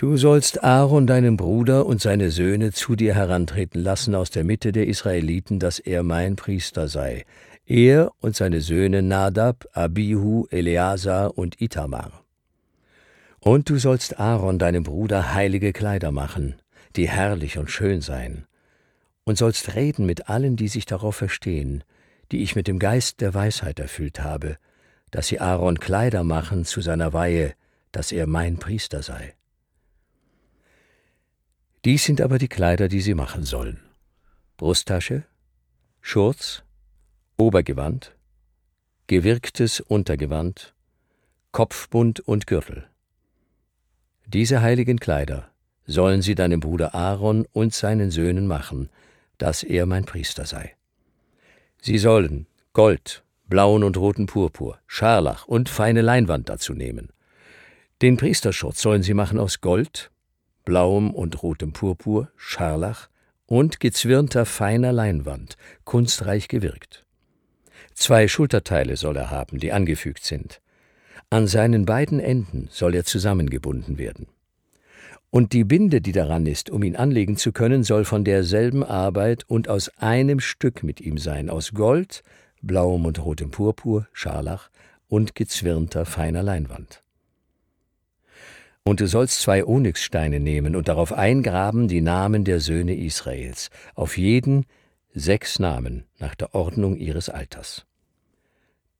Du sollst Aaron deinen Bruder und seine Söhne zu dir herantreten lassen aus der Mitte der Israeliten, dass er mein Priester sei, er und seine Söhne Nadab, Abihu, Eleazar und Itamar. Und du sollst Aaron deinem Bruder heilige Kleider machen, die herrlich und schön seien, und sollst reden mit allen, die sich darauf verstehen, die ich mit dem Geist der Weisheit erfüllt habe, dass sie Aaron Kleider machen zu seiner Weihe, dass er mein Priester sei. Dies sind aber die Kleider, die sie machen sollen. Brusttasche, Schurz, Obergewand, gewirktes Untergewand, Kopfbund und Gürtel. Diese heiligen Kleider sollen sie deinem Bruder Aaron und seinen Söhnen machen, dass er mein Priester sei. Sie sollen Gold, blauen und roten Purpur, Scharlach und feine Leinwand dazu nehmen. Den Priesterschutz sollen sie machen aus Gold, blauem und rotem Purpur, Scharlach und gezwirnter feiner Leinwand, kunstreich gewirkt. Zwei Schulterteile soll er haben, die angefügt sind. An seinen beiden Enden soll er zusammengebunden werden. Und die Binde, die daran ist, um ihn anlegen zu können, soll von derselben Arbeit und aus einem Stück mit ihm sein, aus Gold, blauem und rotem Purpur, Scharlach und gezwirnter feiner Leinwand. Und du sollst zwei Onyxsteine nehmen und darauf eingraben die Namen der Söhne Israels, auf jeden sechs Namen nach der Ordnung ihres Alters.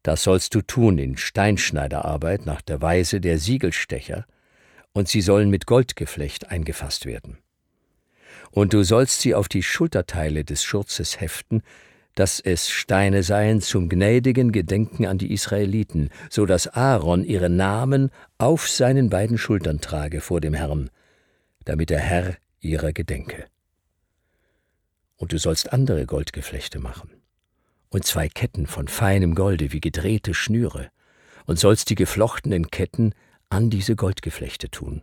Das sollst du tun in Steinschneiderarbeit nach der Weise der Siegelstecher, und sie sollen mit Goldgeflecht eingefasst werden. Und du sollst sie auf die Schulterteile des Schurzes heften, dass es Steine seien zum gnädigen Gedenken an die Israeliten, so dass Aaron ihre Namen auf seinen beiden Schultern trage vor dem Herrn, damit der Herr ihrer gedenke. Und du sollst andere Goldgeflechte machen, und zwei Ketten von feinem Golde wie gedrehte Schnüre, und sollst die geflochtenen Ketten an diese Goldgeflechte tun.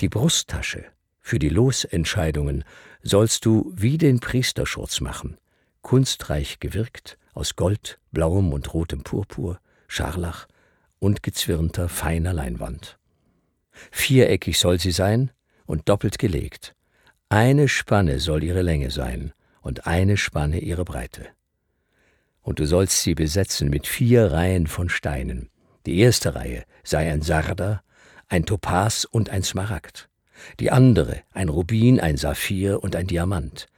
Die Brusttasche für die Losentscheidungen sollst du wie den Priesterschurz machen, kunstreich gewirkt aus Gold, blauem und rotem Purpur, Scharlach und gezwirnter feiner Leinwand. Viereckig soll sie sein und doppelt gelegt. Eine Spanne soll ihre Länge sein und eine Spanne ihre Breite. Und du sollst sie besetzen mit vier Reihen von Steinen. Die erste Reihe sei ein Sarder, ein Topas und ein Smaragd. Die andere ein Rubin, ein Saphir und ein Diamant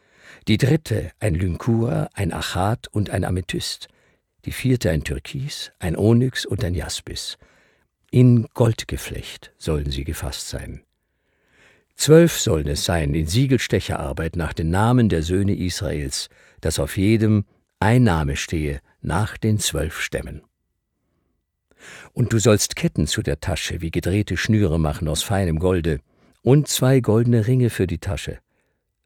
die dritte ein Lynkura, ein Achat und ein Amethyst, die vierte ein Türkis, ein Onyx und ein Jaspis. In Goldgeflecht sollen sie gefasst sein. Zwölf sollen es sein in Siegelstecherarbeit nach den Namen der Söhne Israels, dass auf jedem ein Name stehe nach den zwölf Stämmen. Und du sollst Ketten zu der Tasche wie gedrehte Schnüre machen aus feinem Golde und zwei goldene Ringe für die Tasche,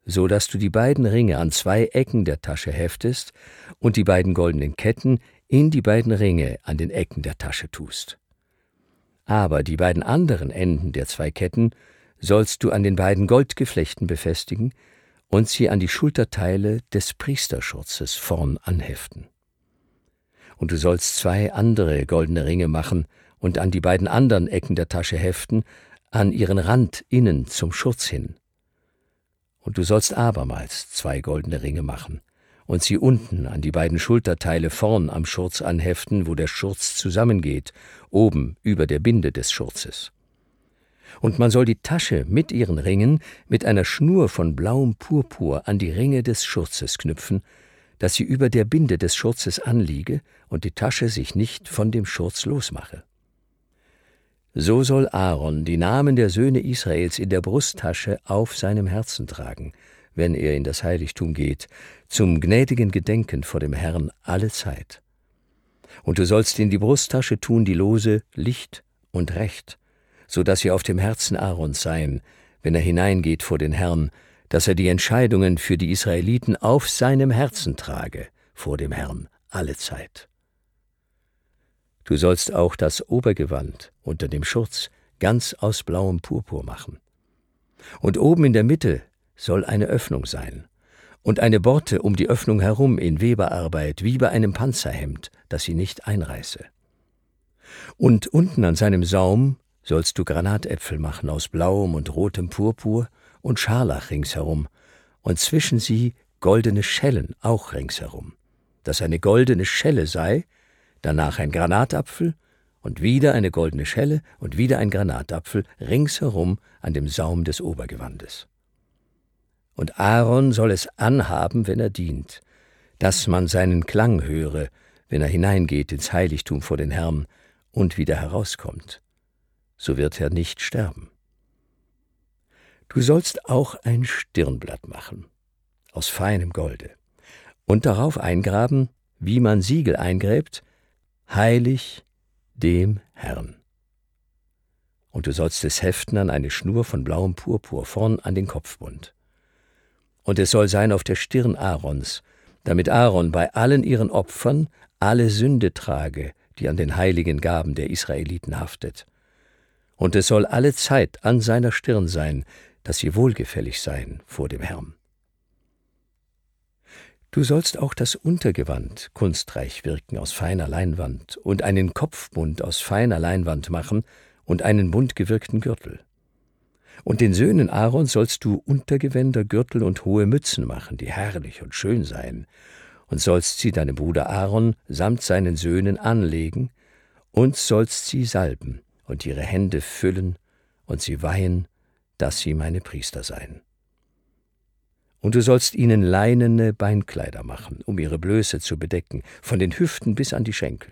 so dass du die beiden Ringe an zwei Ecken der Tasche heftest und die beiden goldenen Ketten in die beiden Ringe an den Ecken der Tasche tust. Aber die beiden anderen Enden der zwei Ketten sollst du an den beiden Goldgeflechten befestigen und sie an die Schulterteile des Priesterschurzes vorn anheften. Und du sollst zwei andere goldene Ringe machen und an die beiden anderen Ecken der Tasche heften, an ihren Rand innen zum Schurz hin und du sollst abermals zwei goldene Ringe machen und sie unten an die beiden Schulterteile vorn am Schurz anheften, wo der Schurz zusammengeht, oben über der Binde des Schurzes. Und man soll die Tasche mit ihren Ringen mit einer Schnur von blauem Purpur an die Ringe des Schurzes knüpfen, dass sie über der Binde des Schurzes anliege und die Tasche sich nicht von dem Schurz losmache. So soll Aaron die Namen der Söhne Israels in der Brusttasche auf seinem Herzen tragen, wenn er in das Heiligtum geht, zum gnädigen Gedenken vor dem Herrn alle Zeit. Und du sollst in die Brusttasche tun die Lose Licht und Recht, so dass sie auf dem Herzen Aarons seien, wenn er hineingeht vor den Herrn, dass er die Entscheidungen für die Israeliten auf seinem Herzen trage vor dem Herrn alle Zeit. Du sollst auch das Obergewand unter dem Schurz ganz aus blauem Purpur machen. Und oben in der Mitte soll eine Öffnung sein und eine Borte um die Öffnung herum in Weberarbeit wie bei einem Panzerhemd, dass sie nicht einreiße. Und unten an seinem Saum sollst du Granatäpfel machen aus blauem und rotem Purpur und Scharlach ringsherum, und zwischen sie goldene Schellen auch ringsherum, dass eine goldene Schelle sei, danach ein Granatapfel und wieder eine goldene Schelle und wieder ein Granatapfel ringsherum an dem Saum des Obergewandes. Und Aaron soll es anhaben, wenn er dient, dass man seinen Klang höre, wenn er hineingeht ins Heiligtum vor den Herrn und wieder herauskommt. So wird er nicht sterben. Du sollst auch ein Stirnblatt machen, aus feinem Golde, und darauf eingraben, wie man Siegel eingräbt, heilig dem Herrn. Und du sollst es heften an eine Schnur von blauem Purpur vorn an den Kopfbund. Und es soll sein auf der Stirn Aarons, damit Aaron bei allen ihren Opfern alle Sünde trage, die an den heiligen Gaben der Israeliten haftet. Und es soll alle Zeit an seiner Stirn sein, dass sie wohlgefällig seien vor dem Herrn. Du sollst auch das Untergewand kunstreich wirken aus feiner Leinwand und einen Kopfbund aus feiner Leinwand machen und einen bunt gewirkten Gürtel. Und den Söhnen Aaron sollst du Untergewänder, Gürtel und hohe Mützen machen, die herrlich und schön seien, und sollst sie deinem Bruder Aaron samt seinen Söhnen anlegen, und sollst sie salben und ihre Hände füllen und sie weihen, dass sie meine Priester seien. Und du sollst ihnen leinene Beinkleider machen, um ihre Blöße zu bedecken, von den Hüften bis an die Schenkel.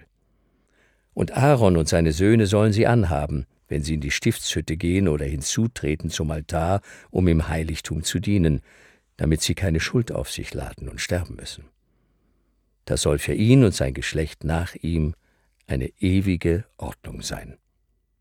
Und Aaron und seine Söhne sollen sie anhaben, wenn sie in die Stiftshütte gehen oder hinzutreten zum Altar, um im Heiligtum zu dienen, damit sie keine Schuld auf sich laden und sterben müssen. Das soll für ihn und sein Geschlecht nach ihm eine ewige Ordnung sein.